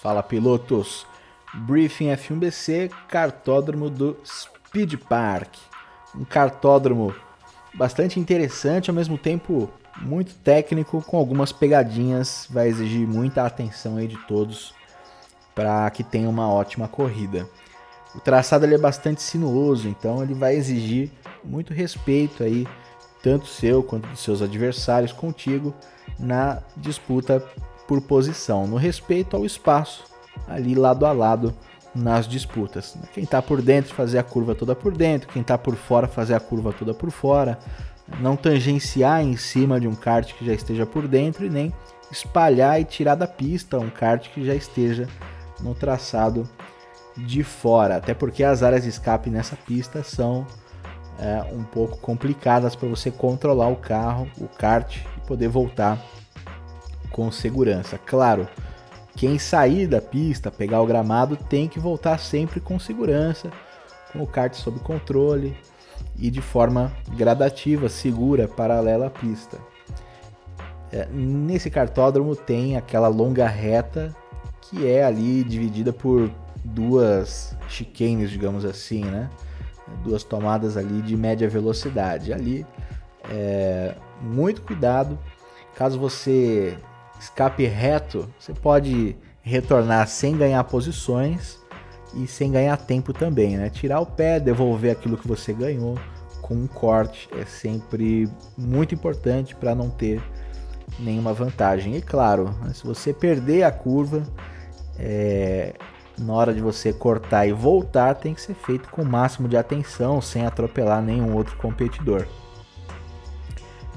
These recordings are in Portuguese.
Fala pilotos! Briefing F1BC, cartódromo do Speed Park. Um cartódromo bastante interessante, ao mesmo tempo muito técnico, com algumas pegadinhas. Vai exigir muita atenção aí de todos para que tenha uma ótima corrida. O traçado ele é bastante sinuoso, então ele vai exigir muito respeito aí, tanto seu quanto dos seus adversários contigo na disputa por posição, no respeito ao espaço, ali lado a lado nas disputas. Quem está por dentro fazer a curva toda por dentro, quem está por fora fazer a curva toda por fora, não tangenciar em cima de um kart que já esteja por dentro e nem espalhar e tirar da pista um kart que já esteja no traçado de fora, até porque as áreas de escape nessa pista são é, um pouco complicadas para você controlar o carro, o kart e poder voltar com segurança. Claro, quem sair da pista, pegar o gramado, tem que voltar sempre com segurança, com o kart sob controle e de forma gradativa, segura, paralela à pista. É, nesse cartódromo tem aquela longa reta que é ali dividida por duas chicanes, digamos assim, né? Duas tomadas ali de média velocidade. Ali, é, muito cuidado. Caso você escape reto, você pode retornar sem ganhar posições e sem ganhar tempo também, né? Tirar o pé, devolver aquilo que você ganhou com um corte é sempre muito importante para não ter nenhuma vantagem. E claro, né, se você perder a curva, é, na hora de você cortar e voltar, tem que ser feito com o máximo de atenção, sem atropelar nenhum outro competidor.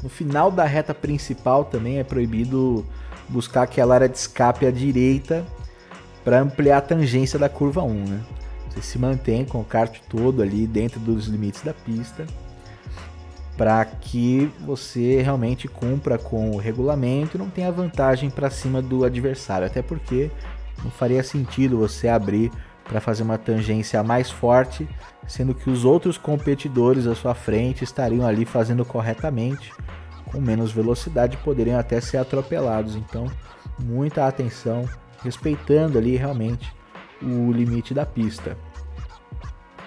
No final da reta principal também é proibido buscar aquela área de escape à direita para ampliar a tangência da curva 1. Né? Você se mantém com o kart todo ali dentro dos limites da pista para que você realmente cumpra com o regulamento e não tenha vantagem para cima do adversário. Até porque não faria sentido você abrir para fazer uma tangência mais forte, sendo que os outros competidores à sua frente estariam ali fazendo corretamente com menos velocidade poderiam até ser atropelados. Então, muita atenção, respeitando ali realmente o limite da pista.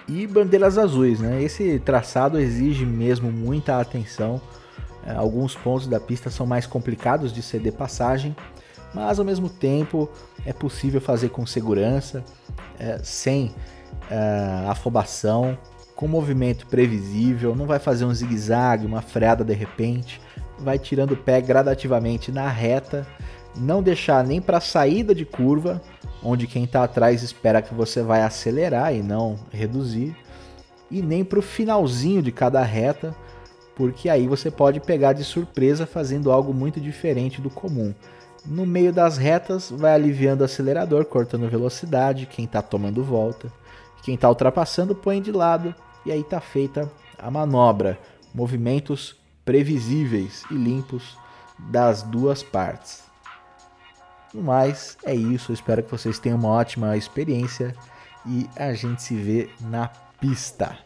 E bandeiras azuis, né? Esse traçado exige mesmo muita atenção. É, alguns pontos da pista são mais complicados de ceder passagem, mas ao mesmo tempo é possível fazer com segurança, é, sem é, afobação, com movimento previsível, não vai fazer um zigue-zague, uma freada de repente. Vai tirando o pé gradativamente na reta, não deixar nem para saída de curva, onde quem está atrás espera que você vai acelerar e não reduzir, e nem para o finalzinho de cada reta, porque aí você pode pegar de surpresa fazendo algo muito diferente do comum. No meio das retas, vai aliviando o acelerador, cortando velocidade, quem está tomando volta. Quem está ultrapassando põe de lado e aí está feita a manobra. Movimentos previsíveis e limpos das duas partes. No mais, é isso. Eu espero que vocês tenham uma ótima experiência e a gente se vê na pista.